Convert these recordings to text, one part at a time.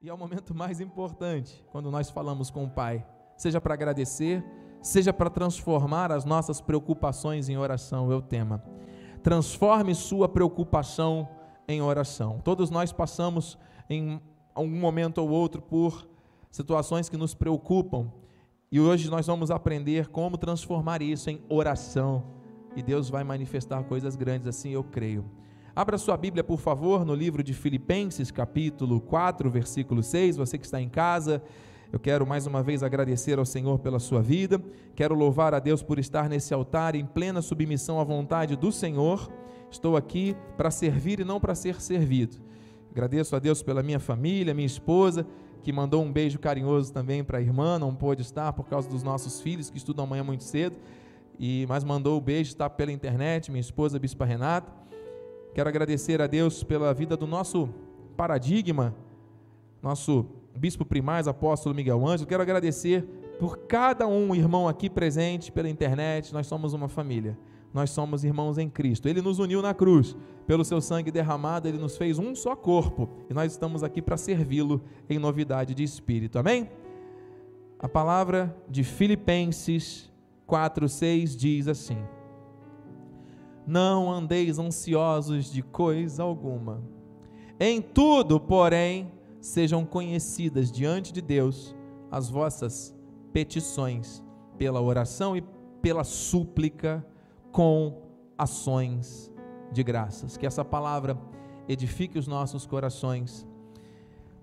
E é o momento mais importante quando nós falamos com o Pai, seja para agradecer, seja para transformar as nossas preocupações em oração, é o tema. Transforme sua preocupação em oração. Todos nós passamos em algum momento ou outro por situações que nos preocupam, e hoje nós vamos aprender como transformar isso em oração. E Deus vai manifestar coisas grandes assim, eu creio. Abra sua Bíblia, por favor, no livro de Filipenses, capítulo 4, versículo 6. Você que está em casa, eu quero mais uma vez agradecer ao Senhor pela sua vida. Quero louvar a Deus por estar nesse altar em plena submissão à vontade do Senhor. Estou aqui para servir e não para ser servido. Agradeço a Deus pela minha família, minha esposa, que mandou um beijo carinhoso também para a irmã, não pôde estar por causa dos nossos filhos que estudam amanhã muito cedo, e mas mandou o um beijo, está pela internet, minha esposa Bispa Renata. Quero agradecer a Deus pela vida do nosso paradigma, nosso bispo primaz, apóstolo Miguel Ângelo. Quero agradecer por cada um irmão aqui presente pela internet. Nós somos uma família. Nós somos irmãos em Cristo. Ele nos uniu na cruz. Pelo seu sangue derramado, ele nos fez um só corpo. E nós estamos aqui para servi-lo em novidade de espírito. Amém? A palavra de Filipenses 4:6 diz assim: Não andeis ansiosos de coisa alguma. Em tudo, porém, sejam conhecidas diante de Deus as vossas petições pela oração e pela súplica com ações de graças. Que essa palavra edifique os nossos corações.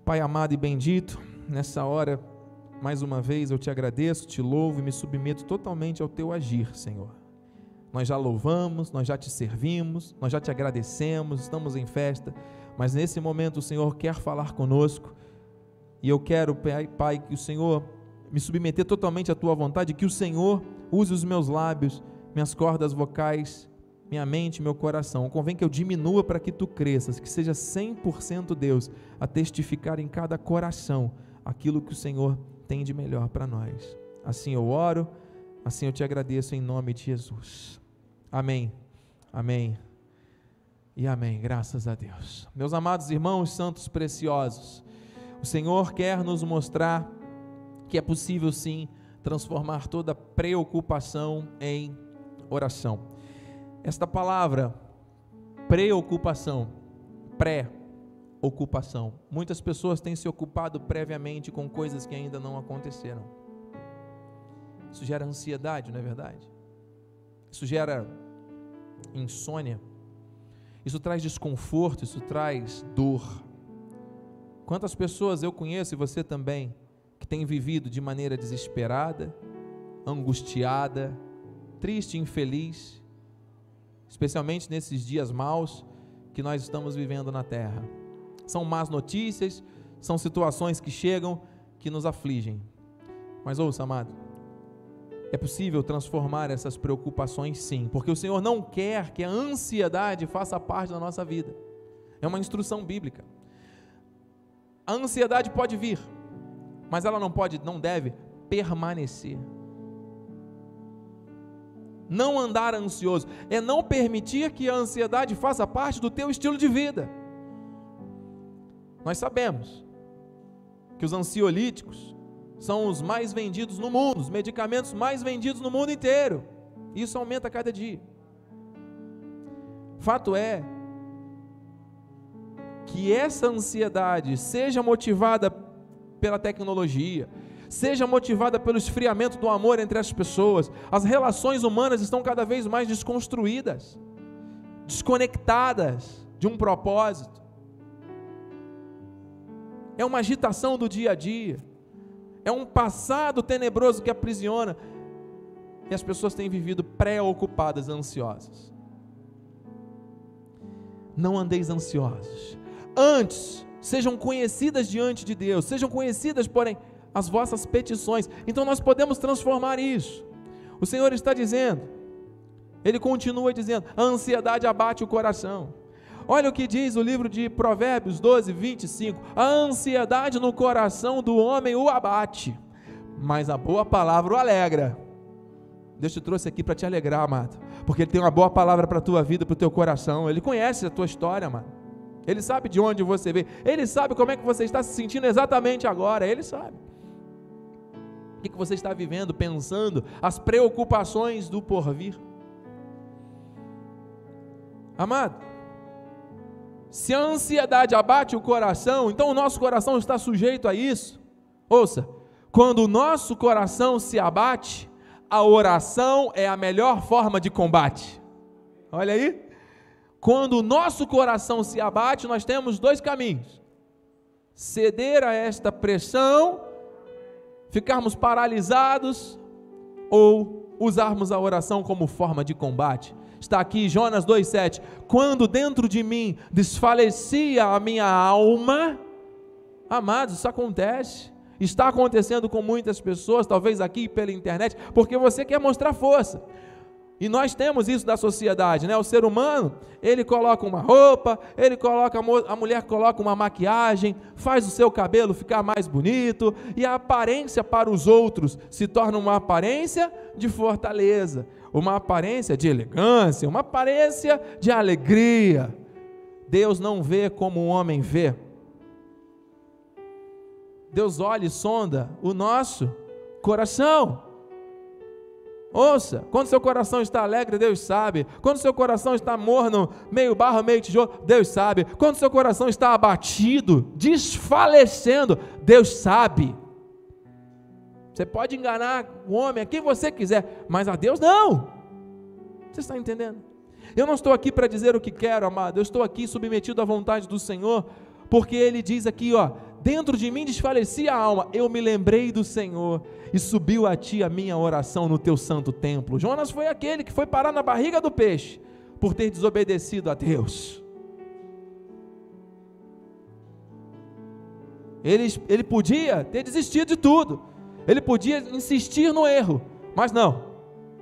Pai amado e bendito, nessa hora, mais uma vez eu te agradeço, te louvo e me submeto totalmente ao teu agir, Senhor. Nós já louvamos, nós já te servimos, nós já te agradecemos, estamos em festa, mas nesse momento o Senhor quer falar conosco e eu quero, Pai, que o Senhor me submeter totalmente à tua vontade, que o Senhor use os meus lábios minhas cordas vocais, minha mente, meu coração. Convém que eu diminua para que tu cresças, que seja 100% Deus a testificar em cada coração aquilo que o Senhor tem de melhor para nós. Assim eu oro, assim eu te agradeço em nome de Jesus. Amém. Amém. E amém. Graças a Deus. Meus amados irmãos santos preciosos, o Senhor quer nos mostrar que é possível sim transformar toda preocupação em oração. Esta palavra, preocupação, pré-ocupação. Muitas pessoas têm se ocupado previamente com coisas que ainda não aconteceram. Isso gera ansiedade, não é verdade? Isso gera insônia. Isso traz desconforto, isso traz dor. Quantas pessoas eu conheço e você também que tem vivido de maneira desesperada, angustiada, triste, infeliz, especialmente nesses dias maus que nós estamos vivendo na terra. São más notícias, são situações que chegam que nos afligem. Mas ouça, amado, é possível transformar essas preocupações sim, porque o Senhor não quer que a ansiedade faça parte da nossa vida. É uma instrução bíblica. A ansiedade pode vir, mas ela não pode, não deve permanecer não andar ansioso, é não permitir que a ansiedade faça parte do teu estilo de vida. Nós sabemos que os ansiolíticos são os mais vendidos no mundo, os medicamentos mais vendidos no mundo inteiro. Isso aumenta a cada dia. Fato é que essa ansiedade seja motivada pela tecnologia, seja motivada pelo esfriamento do amor entre as pessoas. As relações humanas estão cada vez mais desconstruídas, desconectadas de um propósito. É uma agitação do dia a dia, é um passado tenebroso que aprisiona, e as pessoas têm vivido preocupadas, ansiosas. Não andeis ansiosos. Antes, sejam conhecidas diante de Deus, sejam conhecidas, porém, as vossas petições. Então nós podemos transformar isso. O Senhor está dizendo, Ele continua dizendo: a ansiedade abate o coração. Olha o que diz o livro de Provérbios 12, 25: a ansiedade no coração do homem o abate, mas a boa palavra o alegra. Deus te trouxe aqui para te alegrar, amado, porque Ele tem uma boa palavra para a tua vida, para o teu coração. Ele conhece a tua história, amado. Ele sabe de onde você veio. Ele sabe como é que você está se sentindo exatamente agora. Ele sabe. O que você está vivendo, pensando, as preocupações do porvir. Amado, se a ansiedade abate o coração, então o nosso coração está sujeito a isso. Ouça, quando o nosso coração se abate, a oração é a melhor forma de combate. Olha aí. Quando o nosso coração se abate, nós temos dois caminhos: ceder a esta pressão, ficarmos paralisados, ou usarmos a oração como forma de combate. Está aqui Jonas 2,7: Quando dentro de mim desfalecia a minha alma, amados, isso acontece. Está acontecendo com muitas pessoas, talvez aqui pela internet, porque você quer mostrar força. E nós temos isso da sociedade, né? O ser humano, ele coloca uma roupa, ele coloca a mulher coloca uma maquiagem, faz o seu cabelo ficar mais bonito, e a aparência para os outros se torna uma aparência de fortaleza, uma aparência de elegância, uma aparência de alegria. Deus não vê como o homem vê. Deus olha e sonda o nosso coração. Ouça, quando seu coração está alegre, Deus sabe. Quando seu coração está morno, meio barro, meio tijolo, Deus sabe. Quando seu coração está abatido, desfalecendo, Deus sabe. Você pode enganar o homem a quem você quiser, mas a Deus não. Você está entendendo? Eu não estou aqui para dizer o que quero, amado. Eu estou aqui submetido à vontade do Senhor, porque Ele diz aqui, ó, dentro de mim desfalecia a alma. Eu me lembrei do Senhor e subiu a ti a minha oração no teu santo templo. Jonas foi aquele que foi parar na barriga do peixe por ter desobedecido a Deus. Ele, ele podia ter desistido de tudo, ele podia insistir no erro, mas não.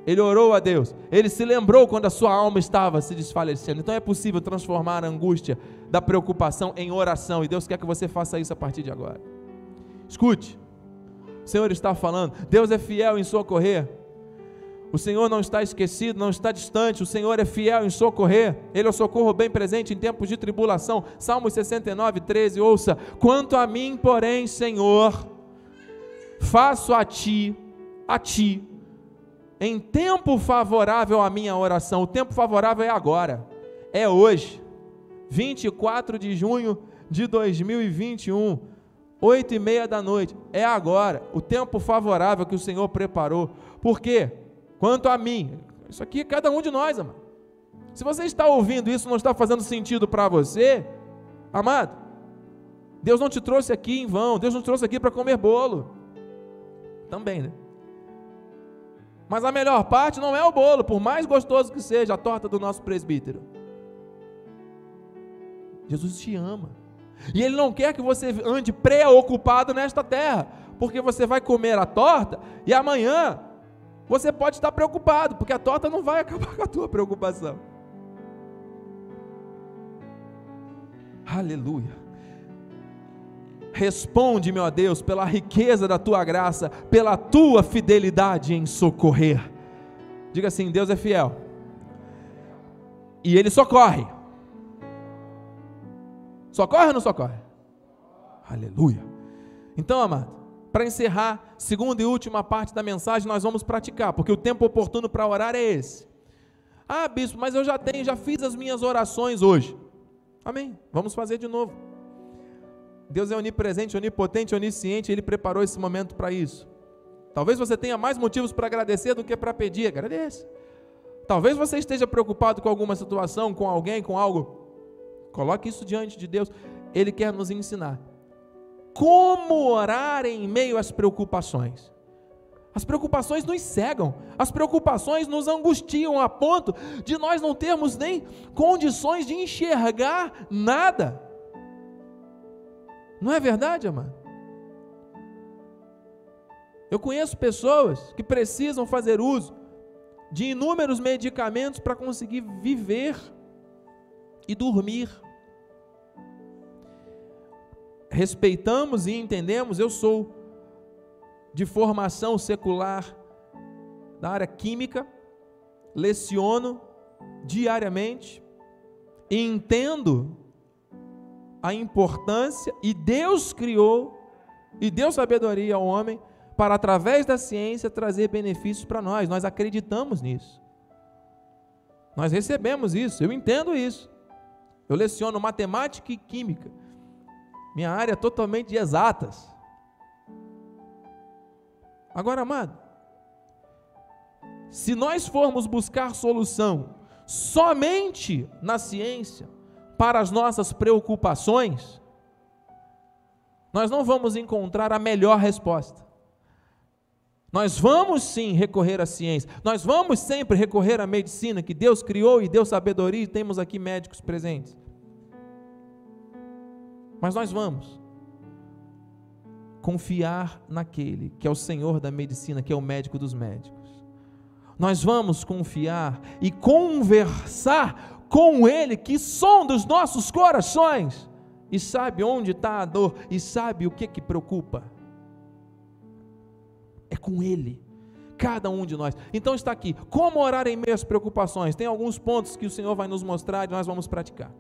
Ele orou a Deus, ele se lembrou quando a sua alma estava se desfalecendo. Então é possível transformar a angústia da preocupação em oração, e Deus quer que você faça isso a partir de agora. Escute, o Senhor está falando, Deus é fiel em socorrer. O Senhor não está esquecido, não está distante, o Senhor é fiel em socorrer, Ele é o socorro bem presente em tempos de tribulação. Salmos 69, 13, ouça: Quanto a mim, porém, Senhor, faço a Ti, a Ti, em tempo favorável à minha oração. O tempo favorável é agora, é hoje, 24 de junho de 2021 oito e meia da noite, é agora, o tempo favorável que o Senhor preparou. Por quê? Quanto a mim, isso aqui é cada um de nós, amado. Se você está ouvindo isso, não está fazendo sentido para você, amado, Deus não te trouxe aqui em vão, Deus não te trouxe aqui para comer bolo. Também, né? Mas a melhor parte não é o bolo, por mais gostoso que seja a torta do nosso presbítero. Jesus te ama. E Ele não quer que você ande preocupado nesta terra, porque você vai comer a torta e amanhã você pode estar preocupado, porque a torta não vai acabar com a tua preocupação. Aleluia. Responde, meu Deus, pela riqueza da tua graça, pela tua fidelidade em socorrer. Diga assim: Deus é fiel. E Ele socorre Socorre ou não socorre? Aleluia. Então, amado, para encerrar, segunda e última parte da mensagem, nós vamos praticar, porque o tempo oportuno para orar é esse. Ah, bispo, mas eu já tenho, já fiz as minhas orações hoje. Amém. Vamos fazer de novo. Deus é onipresente, onipotente, onisciente, Ele preparou esse momento para isso. Talvez você tenha mais motivos para agradecer do que para pedir, agradeça. Talvez você esteja preocupado com alguma situação, com alguém, com algo. Coloque isso diante de Deus. Ele quer nos ensinar como orar em meio às preocupações. As preocupações nos cegam, as preocupações nos angustiam a ponto de nós não termos nem condições de enxergar nada. Não é verdade, amado? Eu conheço pessoas que precisam fazer uso de inúmeros medicamentos para conseguir viver e dormir. Respeitamos e entendemos, eu sou de formação secular da área química, leciono diariamente e entendo a importância e Deus criou e deu sabedoria ao homem para através da ciência trazer benefícios para nós. Nós acreditamos nisso. Nós recebemos isso, eu entendo isso. Eu leciono matemática e química. Minha área é totalmente de exatas. Agora, amado, se nós formos buscar solução somente na ciência para as nossas preocupações, nós não vamos encontrar a melhor resposta. Nós vamos sim recorrer à ciência, nós vamos sempre recorrer à medicina que Deus criou e deu sabedoria, e temos aqui médicos presentes. Mas nós vamos confiar naquele que é o Senhor da medicina, que é o médico dos médicos. Nós vamos confiar e conversar com Ele que sonda os nossos corações e sabe onde está a dor e sabe o que que preocupa é com Ele. Cada um de nós. Então está aqui. Como orar em meio às preocupações? Tem alguns pontos que o Senhor vai nos mostrar e nós vamos praticar.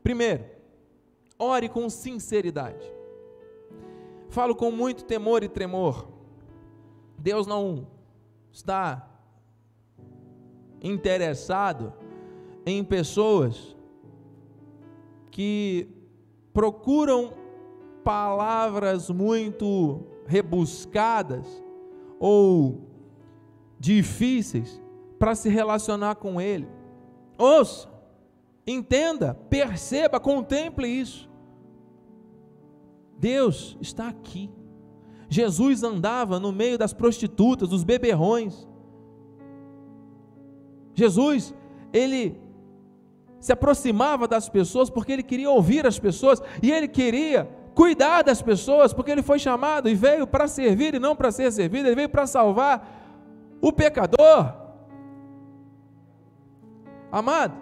Primeiro, ore com sinceridade. Falo com muito temor e tremor. Deus não está interessado em pessoas que procuram palavras muito rebuscadas ou difíceis para se relacionar com Ele. Ouça, entenda, perceba, contemple isso. Deus está aqui. Jesus andava no meio das prostitutas, dos beberrões. Jesus, ele se aproximava das pessoas porque ele queria ouvir as pessoas e ele queria cuidar das pessoas, porque ele foi chamado e veio para servir e não para ser servido, ele veio para salvar o pecador. Amado,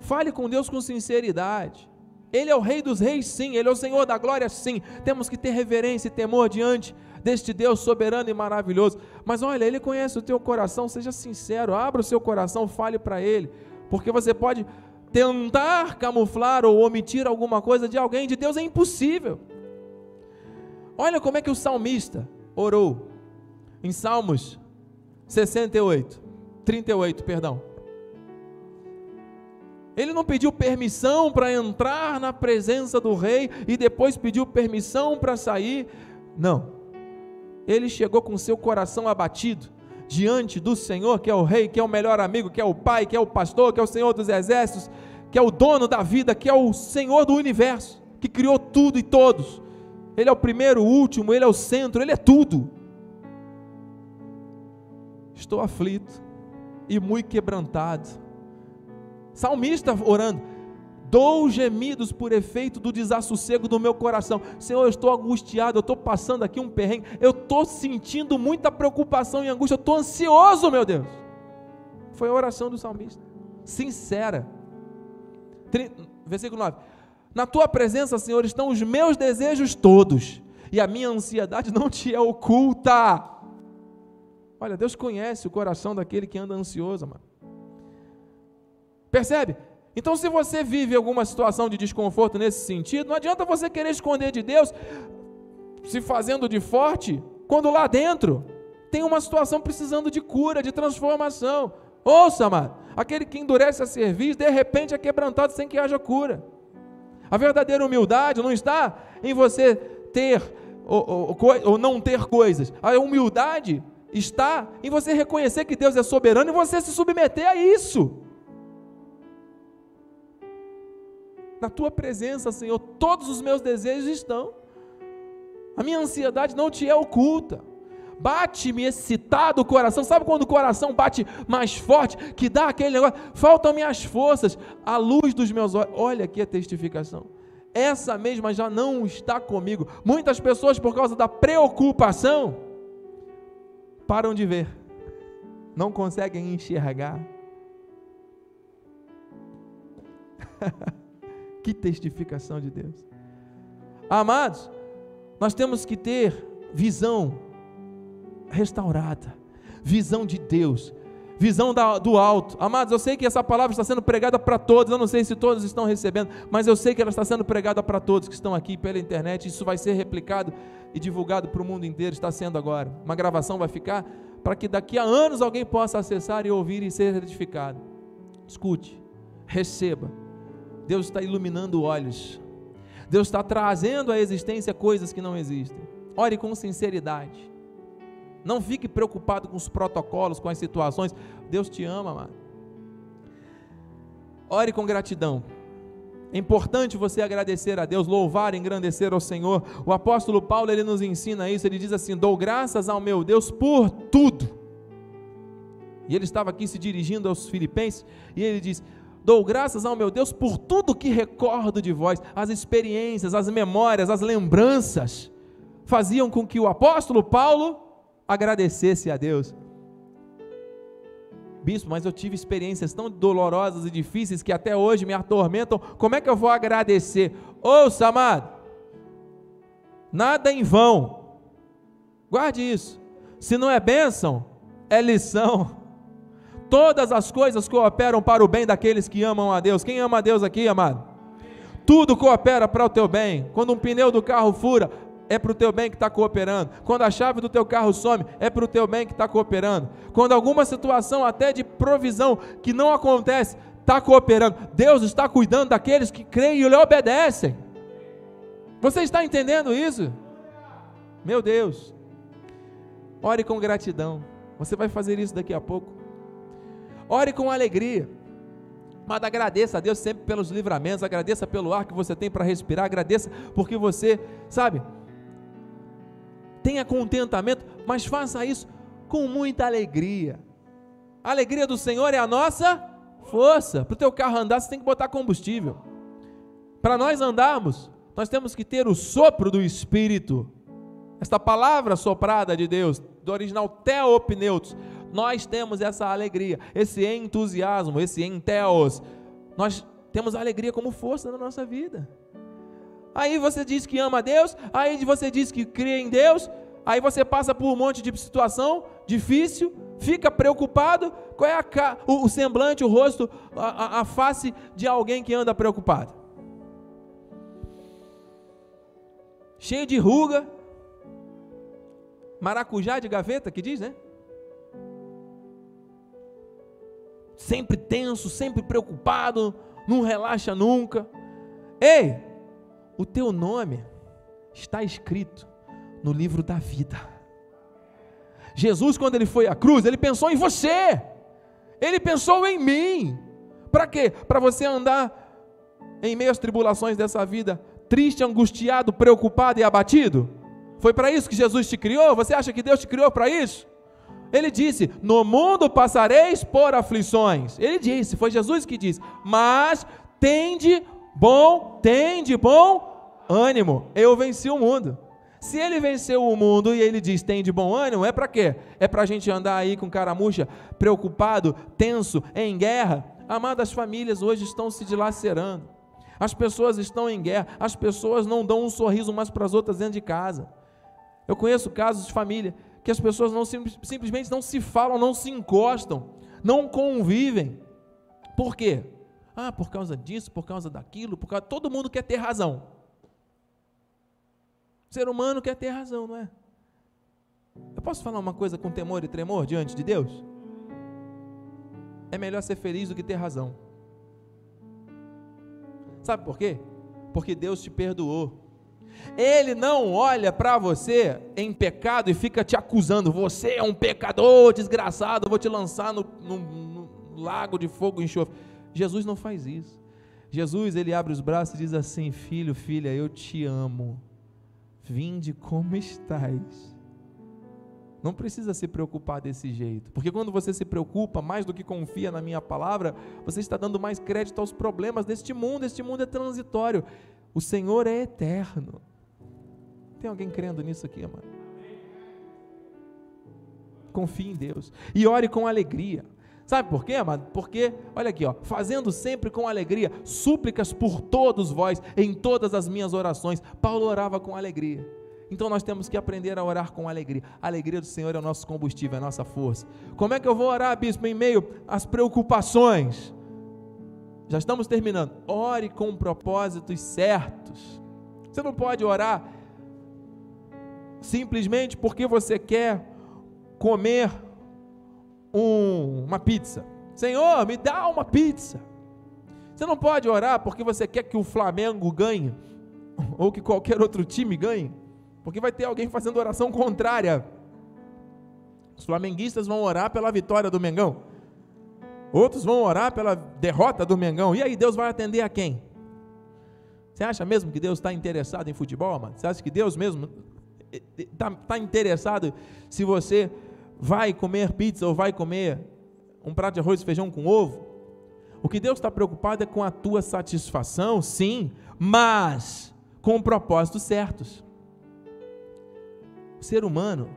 fale com Deus com sinceridade. Ele é o Rei dos Reis, sim, Ele é o Senhor da glória, sim. Temos que ter reverência e temor diante deste Deus soberano e maravilhoso. Mas olha, Ele conhece o teu coração, seja sincero, abra o seu coração, fale para Ele, porque você pode tentar camuflar ou omitir alguma coisa de alguém, de Deus é impossível. Olha como é que o salmista orou em Salmos 68, 38, perdão. Ele não pediu permissão para entrar na presença do rei e depois pediu permissão para sair. Não. Ele chegou com seu coração abatido diante do Senhor, que é o Rei, que é o melhor amigo, que é o Pai, que é o pastor, que é o Senhor dos exércitos, que é o dono da vida, que é o Senhor do universo, que criou tudo e todos. Ele é o primeiro, o último, ele é o centro, ele é tudo. Estou aflito e muito quebrantado. Salmista orando, dou gemidos por efeito do desassossego do meu coração. Senhor, eu estou angustiado, eu estou passando aqui um perrengue, eu estou sentindo muita preocupação e angústia, eu estou ansioso, meu Deus. Foi a oração do salmista, sincera. Versículo 9: Na tua presença, Senhor, estão os meus desejos todos, e a minha ansiedade não te é oculta. Olha, Deus conhece o coração daquele que anda ansioso, mano. Percebe? Então, se você vive alguma situação de desconforto nesse sentido, não adianta você querer esconder de Deus, se fazendo de forte, quando lá dentro tem uma situação precisando de cura, de transformação. Ouça, amado, aquele que endurece a serviço, de repente é quebrantado sem que haja cura. A verdadeira humildade não está em você ter ou, ou, ou não ter coisas. A humildade está em você reconhecer que Deus é soberano e você se submeter a isso. Na tua presença, Senhor, todos os meus desejos estão. A minha ansiedade não te é oculta. Bate-me excitado o coração. Sabe quando o coração bate mais forte, que dá aquele negócio? Faltam-me as forças, a luz dos meus olhos. Olha aqui a testificação. Essa mesma já não está comigo. Muitas pessoas, por causa da preocupação, param de ver, não conseguem enxergar. Que testificação de Deus. Amados, nós temos que ter visão restaurada, visão de Deus, visão da, do alto. Amados, eu sei que essa palavra está sendo pregada para todos, eu não sei se todos estão recebendo, mas eu sei que ela está sendo pregada para todos que estão aqui pela internet. Isso vai ser replicado e divulgado para o mundo inteiro, está sendo agora. Uma gravação vai ficar para que daqui a anos alguém possa acessar e ouvir e ser edificado. Escute, receba. Deus está iluminando olhos. Deus está trazendo à existência coisas que não existem. Ore com sinceridade. Não fique preocupado com os protocolos, com as situações. Deus te ama, mano. Ore com gratidão. É importante você agradecer a Deus, louvar, engrandecer ao Senhor. O apóstolo Paulo ele nos ensina isso. Ele diz assim: "Dou graças ao meu Deus por tudo". E ele estava aqui se dirigindo aos filipenses e ele diz: "Dou graças ao meu Deus por tudo que recordo de vós, as experiências, as memórias, as lembranças faziam com que o apóstolo Paulo agradecesse a Deus. Bispo, mas eu tive experiências tão dolorosas e difíceis que até hoje me atormentam. Como é que eu vou agradecer? Ouça, amado, nada em vão. Guarde isso. Se não é bênção, é lição. Todas as coisas cooperam para o bem daqueles que amam a Deus. Quem ama a Deus aqui, amado? Tudo coopera para o teu bem. Quando um pneu do carro fura, é para o teu bem que está cooperando. Quando a chave do teu carro some, é para o teu bem que está cooperando. Quando alguma situação até de provisão que não acontece, está cooperando. Deus está cuidando daqueles que creem e lhe obedecem. Você está entendendo isso? Meu Deus. Ore com gratidão. Você vai fazer isso daqui a pouco. Ore com alegria. Mas agradeça a Deus sempre pelos livramentos, agradeça pelo ar que você tem para respirar, agradeça porque você, sabe, tenha contentamento, mas faça isso com muita alegria. A alegria do Senhor é a nossa força. Para o teu carro andar, você tem que botar combustível. Para nós andarmos, nós temos que ter o sopro do Espírito. Esta palavra soprada de Deus, do original teopneutos, nós temos essa alegria, esse entusiasmo, esse enteos. Nós temos a alegria como força na nossa vida. Aí você diz que ama a Deus, aí você diz que crê em Deus, aí você passa por um monte de situação difícil, fica preocupado. Qual é a, o, semblante, o rosto, a, a face de alguém que anda preocupado? Cheio de ruga, maracujá de gaveta, que diz, né? Sempre tenso, sempre preocupado, não relaxa nunca. Ei, o teu nome está escrito no livro da vida. Jesus, quando ele foi à cruz, ele pensou em você, ele pensou em mim. Para quê? Para você andar em meio às tribulações dessa vida, triste, angustiado, preocupado e abatido? Foi para isso que Jesus te criou? Você acha que Deus te criou para isso? Ele disse: No mundo passareis por aflições. Ele disse, foi Jesus que disse: Mas tende bom, tende bom ânimo. Eu venci o mundo. Se ele venceu o mundo e ele diz tem de bom ânimo, é para quê? É para a gente andar aí com caramuxa, preocupado, tenso, em guerra. Amadas famílias hoje estão se dilacerando. As pessoas estão em guerra, as pessoas não dão um sorriso umas para as outras dentro de casa. Eu conheço casos de família que as pessoas não simplesmente não se falam, não se encostam, não convivem. Por quê? Ah, por causa disso, por causa daquilo, por causa todo mundo quer ter razão. O ser humano quer ter razão, não é? Eu posso falar uma coisa com temor e tremor diante de Deus? É melhor ser feliz do que ter razão. Sabe por quê? Porque Deus te perdoou. Ele não olha para você em pecado e fica te acusando. Você é um pecador desgraçado, eu vou te lançar no, no, no lago de fogo e enxofre. Jesus não faz isso. Jesus, ele abre os braços e diz assim: Filho, filha, eu te amo. Vinde como estais. Não precisa se preocupar desse jeito, porque quando você se preocupa mais do que confia na minha palavra, você está dando mais crédito aos problemas deste mundo. Este mundo é transitório, o Senhor é eterno. Tem alguém crendo nisso aqui, mano? Confie em Deus e ore com alegria. Sabe por quê, amado? Porque, olha aqui, ó, fazendo sempre com alegria, súplicas por todos vós, em todas as minhas orações. Paulo orava com alegria. Então nós temos que aprender a orar com alegria. A alegria do Senhor é o nosso combustível, é a nossa força. Como é que eu vou orar, bispo, em meio às preocupações? Já estamos terminando. Ore com propósitos certos. Você não pode orar simplesmente porque você quer comer um, uma pizza. Senhor, me dá uma pizza. Você não pode orar porque você quer que o Flamengo ganhe ou que qualquer outro time ganhe. Porque vai ter alguém fazendo oração contrária. Os flamenguistas vão orar pela vitória do Mengão. Outros vão orar pela derrota do Mengão. E aí Deus vai atender a quem? Você acha mesmo que Deus está interessado em futebol, mano? Você acha que Deus mesmo está tá interessado se você vai comer pizza ou vai comer um prato de arroz e feijão com ovo? O que Deus está preocupado é com a tua satisfação, sim, mas com propósitos certos. O ser humano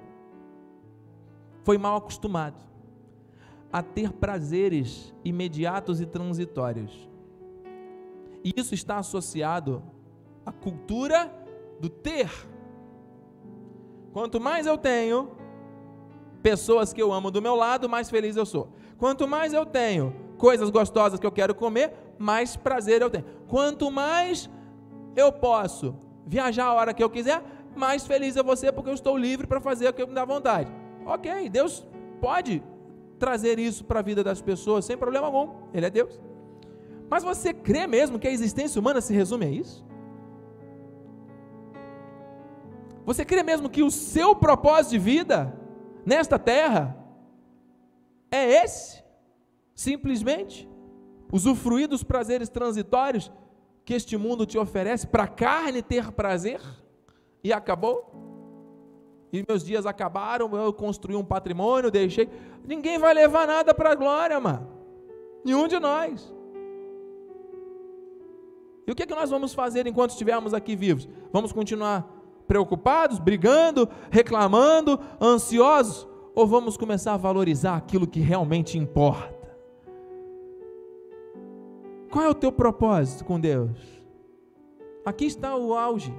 foi mal acostumado a ter prazeres imediatos e transitórios. E isso está associado à cultura do ter. Quanto mais eu tenho pessoas que eu amo do meu lado, mais feliz eu sou. Quanto mais eu tenho coisas gostosas que eu quero comer, mais prazer eu tenho. Quanto mais eu posso viajar a hora que eu quiser, mais feliz vou ser porque eu estou livre para fazer o que me dá vontade. Ok, Deus pode trazer isso para a vida das pessoas sem problema algum, Ele é Deus. Mas você crê mesmo que a existência humana se resume a isso? Você crê mesmo que o seu propósito de vida nesta terra é esse? Simplesmente usufruir dos prazeres transitórios que este mundo te oferece para a carne ter prazer? E acabou. E meus dias acabaram, eu construí um patrimônio, deixei. Ninguém vai levar nada para a glória, mano. Nenhum de nós. E o que, é que nós vamos fazer enquanto estivermos aqui vivos? Vamos continuar preocupados, brigando, reclamando, ansiosos? Ou vamos começar a valorizar aquilo que realmente importa? Qual é o teu propósito com Deus? Aqui está o auge.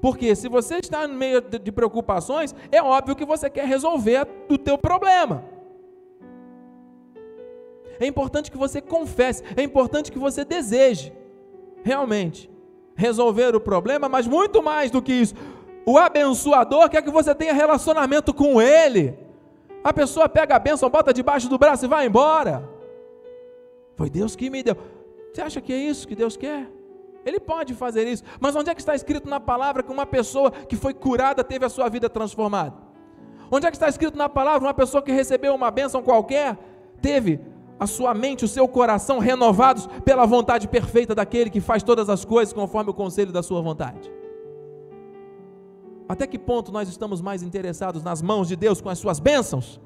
Porque se você está no meio de preocupações, é óbvio que você quer resolver o teu problema. É importante que você confesse, é importante que você deseje realmente resolver o problema, mas muito mais do que isso, o abençoador quer que você tenha relacionamento com ele. A pessoa pega a bênção, bota debaixo do braço e vai embora. Foi Deus que me deu. Você acha que é isso que Deus quer? Ele pode fazer isso, mas onde é que está escrito na palavra que uma pessoa que foi curada teve a sua vida transformada? Onde é que está escrito na palavra uma pessoa que recebeu uma bênção qualquer teve a sua mente, o seu coração renovados pela vontade perfeita daquele que faz todas as coisas conforme o conselho da sua vontade? Até que ponto nós estamos mais interessados nas mãos de Deus com as suas bênçãos?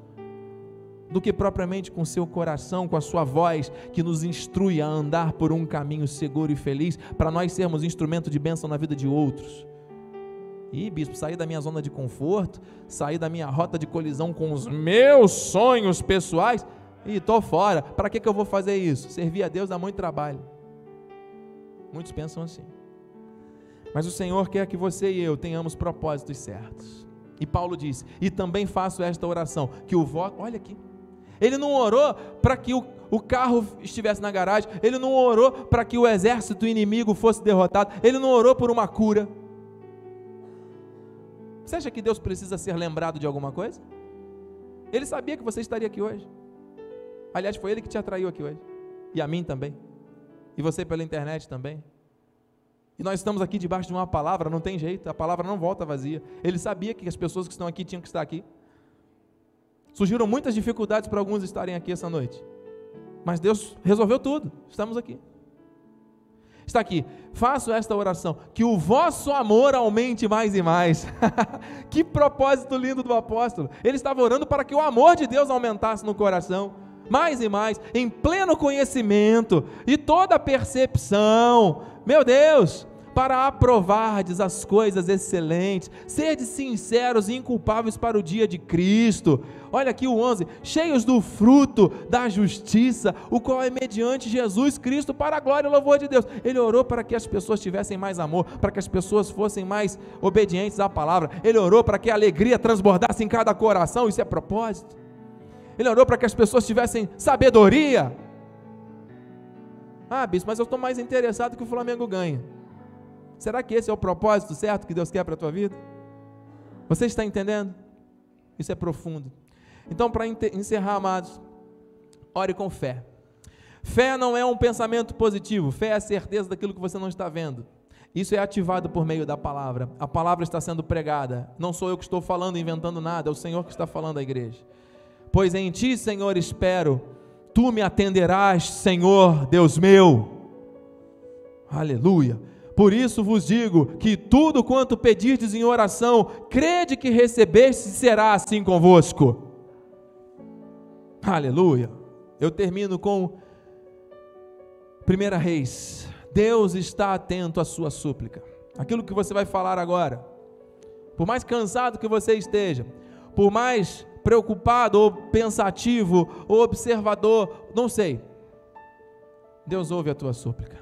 Do que propriamente com seu coração, com a sua voz, que nos instrui a andar por um caminho seguro e feliz, para nós sermos instrumento de bênção na vida de outros. E bispo, sair da minha zona de conforto, sair da minha rota de colisão com os meus sonhos pessoais, e estou fora. Para que, que eu vou fazer isso? Servir a Deus dá muito trabalho. Muitos pensam assim. Mas o Senhor quer que você e eu tenhamos propósitos certos. E Paulo disse: E também faço esta oração, que o voto, olha aqui, ele não orou para que o, o carro estivesse na garagem. Ele não orou para que o exército inimigo fosse derrotado. Ele não orou por uma cura. Você acha que Deus precisa ser lembrado de alguma coisa? Ele sabia que você estaria aqui hoje. Aliás, foi Ele que te atraiu aqui hoje. E a mim também. E você pela internet também. E nós estamos aqui debaixo de uma palavra, não tem jeito, a palavra não volta vazia. Ele sabia que as pessoas que estão aqui tinham que estar aqui. Surgiram muitas dificuldades para alguns estarem aqui essa noite. Mas Deus resolveu tudo. Estamos aqui. Está aqui. Faço esta oração. Que o vosso amor aumente mais e mais. que propósito lindo do apóstolo. Ele estava orando para que o amor de Deus aumentasse no coração. Mais e mais. Em pleno conhecimento. E toda percepção. Meu Deus. Para aprovardes as coisas excelentes, sede sinceros e inculpáveis para o dia de Cristo. Olha aqui o 11: cheios do fruto da justiça, o qual é mediante Jesus Cristo para a glória e louvor de Deus. Ele orou para que as pessoas tivessem mais amor, para que as pessoas fossem mais obedientes à palavra. Ele orou para que a alegria transbordasse em cada coração. Isso é propósito. Ele orou para que as pessoas tivessem sabedoria. Ah, bispo, mas eu estou mais interessado que o Flamengo ganhe. Será que esse é o propósito certo que Deus quer para a tua vida? Você está entendendo? Isso é profundo. Então, para encerrar, amados, ore com fé. Fé não é um pensamento positivo, fé é a certeza daquilo que você não está vendo. Isso é ativado por meio da palavra. A palavra está sendo pregada. Não sou eu que estou falando, inventando nada, é o Senhor que está falando à igreja. Pois em ti, Senhor, espero, tu me atenderás, Senhor, Deus meu. Aleluia. Por isso vos digo que tudo quanto pedirdes em oração, crede que recebeste, será assim convosco. Aleluia. Eu termino com 1 Reis. Deus está atento à sua súplica. Aquilo que você vai falar agora. Por mais cansado que você esteja, por mais preocupado ou pensativo ou observador, não sei. Deus ouve a tua súplica.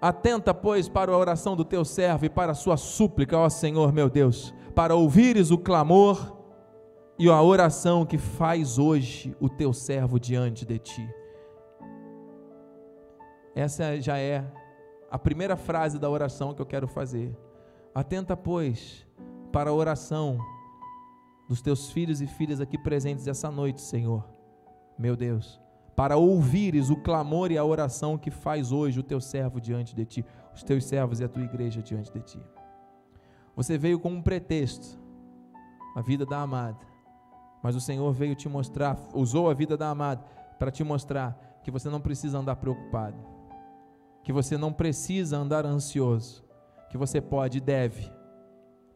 Atenta, pois, para a oração do teu servo e para a sua súplica, ó Senhor meu Deus, para ouvires o clamor e a oração que faz hoje o teu servo diante de ti. Essa já é a primeira frase da oração que eu quero fazer. Atenta, pois, para a oração dos teus filhos e filhas aqui presentes essa noite, Senhor, meu Deus para ouvires o clamor e a oração que faz hoje o teu servo diante de ti, os teus servos e a tua igreja diante de ti. Você veio com um pretexto, a vida da amada, mas o Senhor veio te mostrar, usou a vida da amada para te mostrar que você não precisa andar preocupado, que você não precisa andar ansioso, que você pode e deve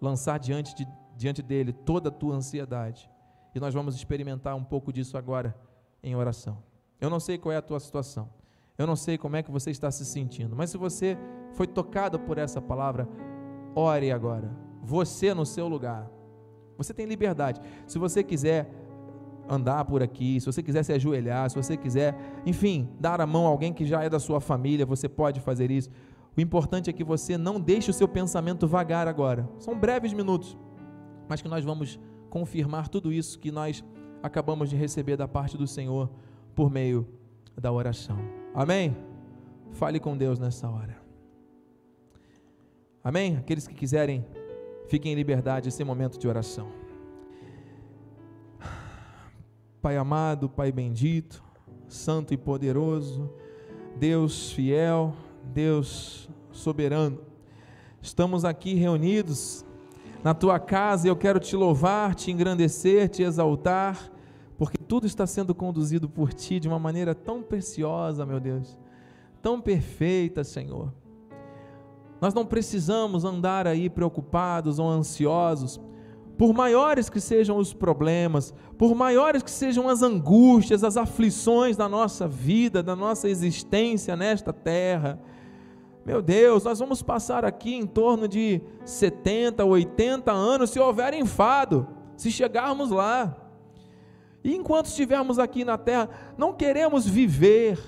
lançar diante, de, diante dele toda a tua ansiedade. E nós vamos experimentar um pouco disso agora em oração. Eu não sei qual é a tua situação. Eu não sei como é que você está se sentindo. Mas se você foi tocado por essa palavra, ore agora. Você no seu lugar. Você tem liberdade. Se você quiser andar por aqui, se você quiser se ajoelhar, se você quiser, enfim, dar a mão a alguém que já é da sua família, você pode fazer isso. O importante é que você não deixe o seu pensamento vagar agora. São breves minutos, mas que nós vamos confirmar tudo isso que nós acabamos de receber da parte do Senhor por meio da oração. Amém? Fale com Deus nessa hora. Amém? Aqueles que quiserem, fiquem em liberdade esse momento de oração. Pai amado, Pai bendito, Santo e poderoso, Deus fiel, Deus soberano, estamos aqui reunidos na tua casa e eu quero te louvar, te engrandecer, te exaltar porque tudo está sendo conduzido por Ti de uma maneira tão preciosa, meu Deus, tão perfeita, Senhor. Nós não precisamos andar aí preocupados ou ansiosos, por maiores que sejam os problemas, por maiores que sejam as angústias, as aflições da nossa vida, da nossa existência nesta terra. Meu Deus, nós vamos passar aqui em torno de 70, 80 anos se houver enfado, se chegarmos lá. E enquanto estivermos aqui na terra, não queremos viver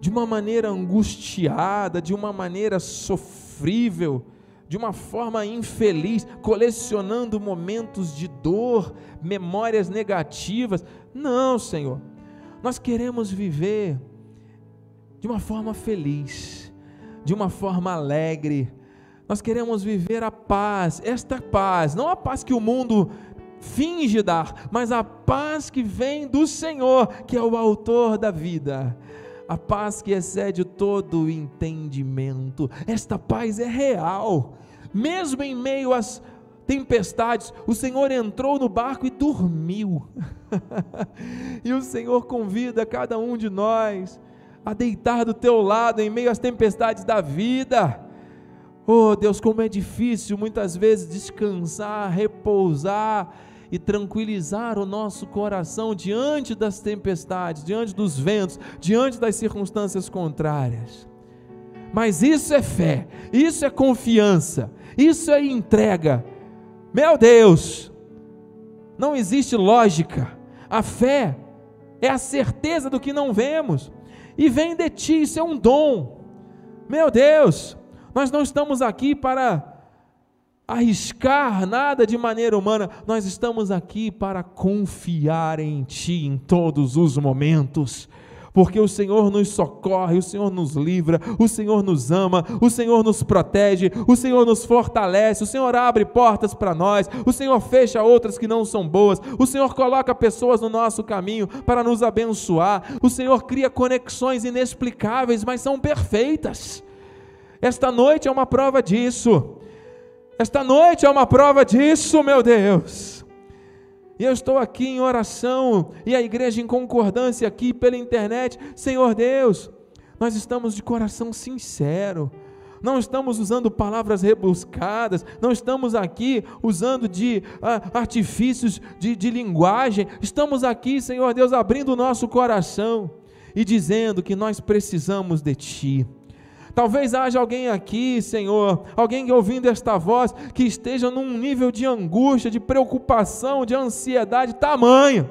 de uma maneira angustiada, de uma maneira sofrível, de uma forma infeliz, colecionando momentos de dor, memórias negativas. Não, Senhor. Nós queremos viver de uma forma feliz, de uma forma alegre. Nós queremos viver a paz, esta paz, não a paz que o mundo finge dar, mas a paz que vem do Senhor, que é o autor da vida. A paz que excede todo o entendimento. Esta paz é real. Mesmo em meio às tempestades, o Senhor entrou no barco e dormiu. e o Senhor convida cada um de nós a deitar do teu lado em meio às tempestades da vida. Oh Deus, como é difícil muitas vezes descansar, repousar e tranquilizar o nosso coração diante das tempestades, diante dos ventos, diante das circunstâncias contrárias. Mas isso é fé, isso é confiança, isso é entrega. Meu Deus, não existe lógica. A fé é a certeza do que não vemos, e vem de ti, isso é um dom. Meu Deus, nós não estamos aqui para arriscar nada de maneira humana, nós estamos aqui para confiar em Ti em todos os momentos. Porque o Senhor nos socorre, o Senhor nos livra, o Senhor nos ama, o Senhor nos protege, o Senhor nos fortalece, o Senhor abre portas para nós, o Senhor fecha outras que não são boas, o Senhor coloca pessoas no nosso caminho para nos abençoar, o Senhor cria conexões inexplicáveis, mas são perfeitas. Esta noite é uma prova disso. Esta noite é uma prova disso, meu Deus. E eu estou aqui em oração, e a igreja em concordância aqui pela internet. Senhor Deus, nós estamos de coração sincero, não estamos usando palavras rebuscadas, não estamos aqui usando de ah, artifícios de, de linguagem, estamos aqui, Senhor Deus, abrindo o nosso coração e dizendo que nós precisamos de Ti Talvez haja alguém aqui, Senhor, alguém ouvindo esta voz, que esteja num nível de angústia, de preocupação, de ansiedade tamanho,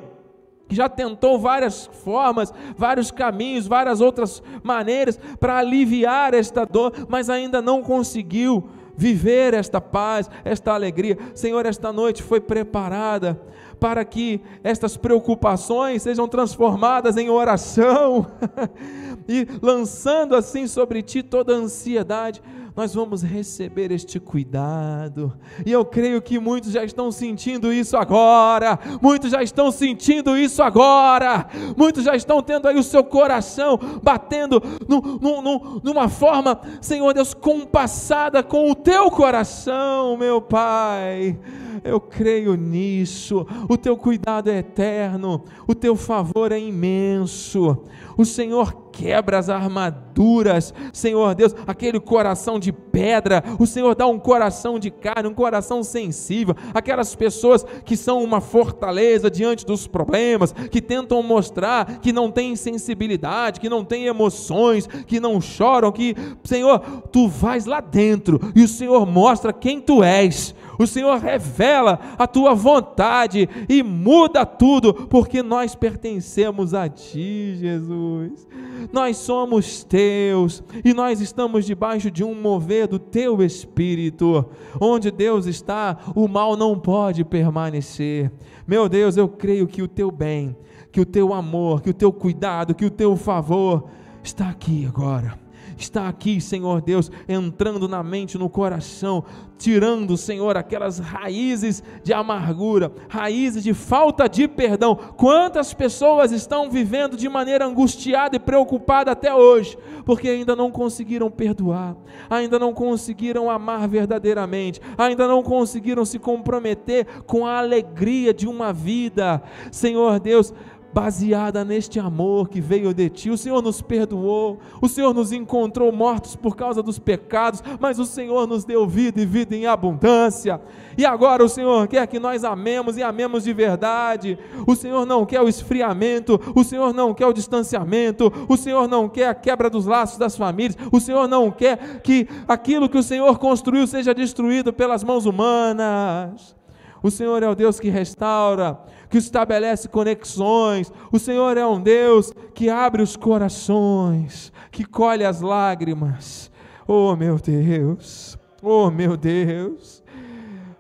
que já tentou várias formas, vários caminhos, várias outras maneiras para aliviar esta dor, mas ainda não conseguiu viver esta paz, esta alegria. Senhor, esta noite foi preparada para que estas preocupações sejam transformadas em oração e lançando assim sobre ti toda a ansiedade nós vamos receber este cuidado. E eu creio que muitos já estão sentindo isso agora. Muitos já estão sentindo isso agora. Muitos já estão tendo aí o seu coração batendo no, no, no, numa forma, Senhor Deus, compassada com o teu coração, meu Pai. Eu creio nisso. O teu cuidado é eterno. O teu favor é imenso. O Senhor quebra as armaduras, Senhor Deus, aquele coração de pedra, o Senhor dá um coração de carne, um coração sensível, aquelas pessoas que são uma fortaleza diante dos problemas, que tentam mostrar que não têm sensibilidade, que não têm emoções, que não choram, que, Senhor, tu vais lá dentro e o Senhor mostra quem tu és, o Senhor revela a tua vontade e muda tudo, porque nós pertencemos a Ti, Jesus. Nós somos Teus e nós estamos debaixo de um mover do Teu Espírito. Onde Deus está, o mal não pode permanecer. Meu Deus, eu creio que o Teu bem, que o Teu amor, que o Teu cuidado, que o Teu favor está aqui agora está aqui, Senhor Deus, entrando na mente, no coração, tirando, Senhor, aquelas raízes de amargura, raízes de falta de perdão. Quantas pessoas estão vivendo de maneira angustiada e preocupada até hoje, porque ainda não conseguiram perdoar, ainda não conseguiram amar verdadeiramente, ainda não conseguiram se comprometer com a alegria de uma vida. Senhor Deus, baseada neste amor que veio de ti. O Senhor nos perdoou, o Senhor nos encontrou mortos por causa dos pecados, mas o Senhor nos deu vida e vida em abundância. E agora o Senhor quer que nós amemos e amemos de verdade. O Senhor não quer o esfriamento, o Senhor não quer o distanciamento, o Senhor não quer a quebra dos laços das famílias, o Senhor não quer que aquilo que o Senhor construiu seja destruído pelas mãos humanas. O Senhor é o Deus que restaura, que estabelece conexões. O Senhor é um Deus que abre os corações, que colhe as lágrimas. Oh, meu Deus! Oh, meu Deus!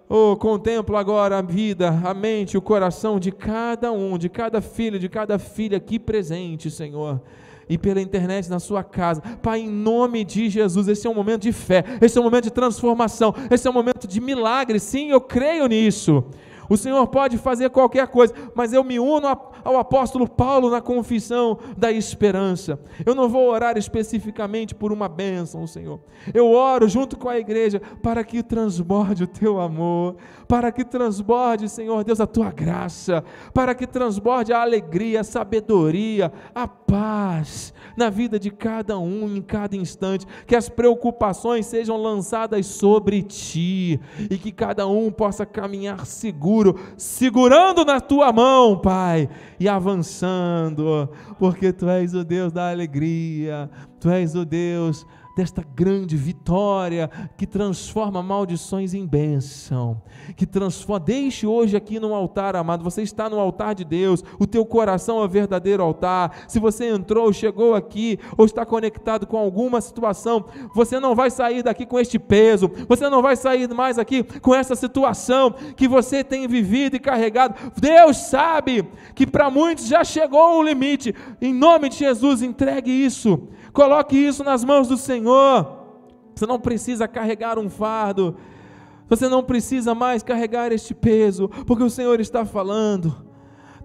Oh, contemplo agora a vida, a mente, o coração de cada um, de cada filho, de cada filha aqui presente, Senhor e pela internet na sua casa. Pai, em nome de Jesus, esse é um momento de fé, esse é um momento de transformação, esse é um momento de milagre. Sim, eu creio nisso. O Senhor pode fazer qualquer coisa, mas eu me uno ao apóstolo Paulo na confissão da esperança. Eu não vou orar especificamente por uma bênção, Senhor. Eu oro junto com a igreja para que transborde o teu amor, para que transborde, Senhor Deus, a tua graça, para que transborde a alegria, a sabedoria, a paz na vida de cada um em cada instante, que as preocupações sejam lançadas sobre ti e que cada um possa caminhar seguro, segurando na tua mão, Pai, e avançando, porque tu és o Deus da alegria, tu és o Deus desta grande vitória que transforma maldições em bênção, que transforma. Deixe hoje aqui no altar, amado. Você está no altar de Deus, o teu coração é o verdadeiro altar. Se você entrou, chegou aqui ou está conectado com alguma situação, você não vai sair daqui com este peso, você não vai sair mais aqui com essa situação que você tem vivido e carregado. Deus sabe que para muitos já chegou o limite. Em nome de Jesus, entregue isso Coloque isso nas mãos do Senhor. Você não precisa carregar um fardo. Você não precisa mais carregar este peso, porque o Senhor está falando.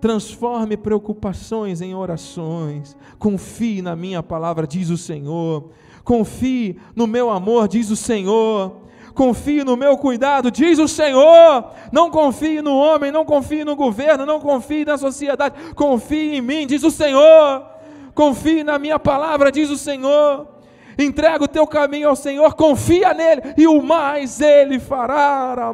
Transforme preocupações em orações. Confie na minha palavra, diz o Senhor. Confie no meu amor, diz o Senhor. Confie no meu cuidado, diz o Senhor. Não confie no homem, não confie no governo, não confie na sociedade. Confie em mim, diz o Senhor confie na minha palavra, diz o Senhor. Entrega o teu caminho ao Senhor, confia nele, e o mais ele fará.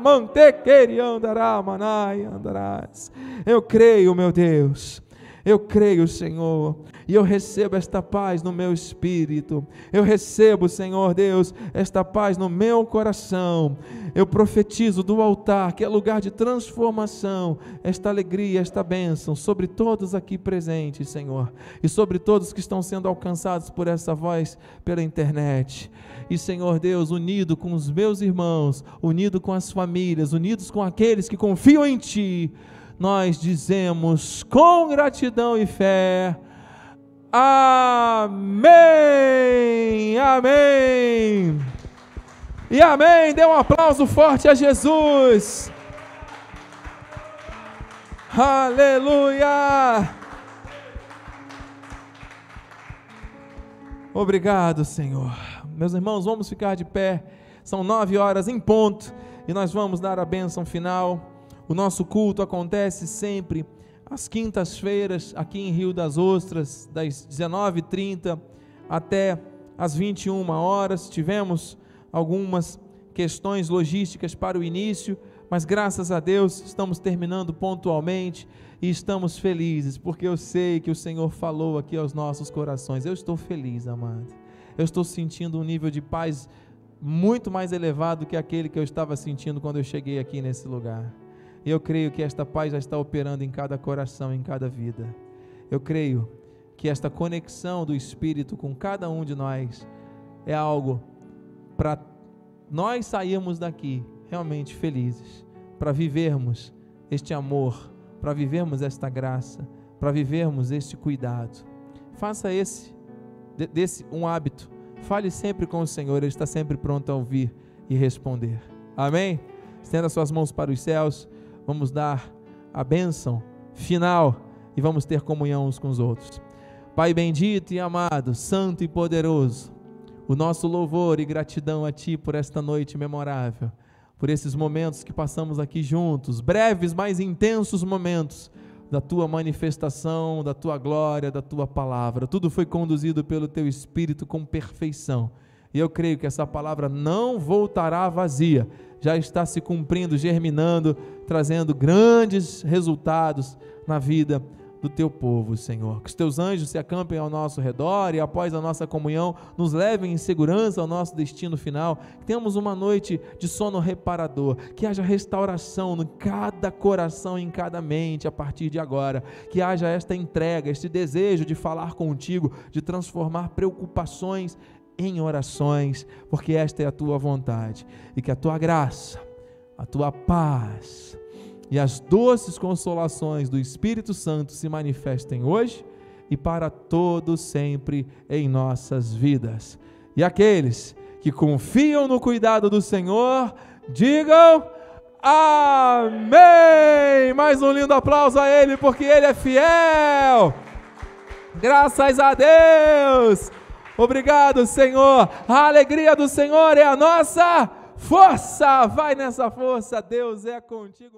andarás. Eu creio, meu Deus. Eu creio, Senhor, e eu recebo esta paz no meu espírito. Eu recebo, Senhor Deus, esta paz no meu coração. Eu profetizo do altar, que é lugar de transformação, esta alegria, esta bênção sobre todos aqui presentes, Senhor, e sobre todos que estão sendo alcançados por essa voz pela internet. E, Senhor Deus, unido com os meus irmãos, unido com as famílias, unidos com aqueles que confiam em Ti nós dizemos com gratidão e fé: Amém! Amém! E amém! Dê um aplauso forte a Jesus! Aleluia! Obrigado, Senhor. Meus irmãos, vamos ficar de pé. São nove horas em ponto e nós vamos dar a bênção final. O nosso culto acontece sempre às quintas-feiras, aqui em Rio das Ostras, das 19h30 até às 21 horas. Tivemos algumas questões logísticas para o início, mas graças a Deus estamos terminando pontualmente e estamos felizes, porque eu sei que o Senhor falou aqui aos nossos corações. Eu estou feliz, amado. Eu estou sentindo um nível de paz muito mais elevado que aquele que eu estava sentindo quando eu cheguei aqui nesse lugar. E eu creio que esta paz já está operando em cada coração, em cada vida. Eu creio que esta conexão do Espírito com cada um de nós é algo para nós sairmos daqui realmente felizes, para vivermos este amor, para vivermos esta graça, para vivermos este cuidado. Faça esse desse um hábito. Fale sempre com o Senhor, ele está sempre pronto a ouvir e responder. Amém? Estenda suas mãos para os céus vamos dar a bênção final e vamos ter comunhão uns com os outros. Pai bendito e amado, santo e poderoso, o nosso louvor e gratidão a Ti por esta noite memorável, por esses momentos que passamos aqui juntos, breves, mas intensos momentos da Tua manifestação, da Tua glória, da Tua palavra. Tudo foi conduzido pelo Teu Espírito com perfeição. E eu creio que essa palavra não voltará vazia, já está se cumprindo, germinando, trazendo grandes resultados na vida do teu povo, Senhor. Que os teus anjos se acampem ao nosso redor e após a nossa comunhão nos levem em segurança ao nosso destino final. Que tenhamos uma noite de sono reparador, que haja restauração em cada coração, em cada mente a partir de agora. Que haja esta entrega, este desejo de falar contigo, de transformar preocupações em orações, porque esta é a tua vontade, e que a tua graça, a tua paz e as doces consolações do Espírito Santo se manifestem hoje e para todos sempre em nossas vidas. E aqueles que confiam no cuidado do Senhor, digam Amém! Mais um lindo aplauso a Ele, porque Ele é fiel. Graças a Deus! Obrigado, Senhor. A alegria do Senhor é a nossa força. Vai nessa força. Deus é contigo.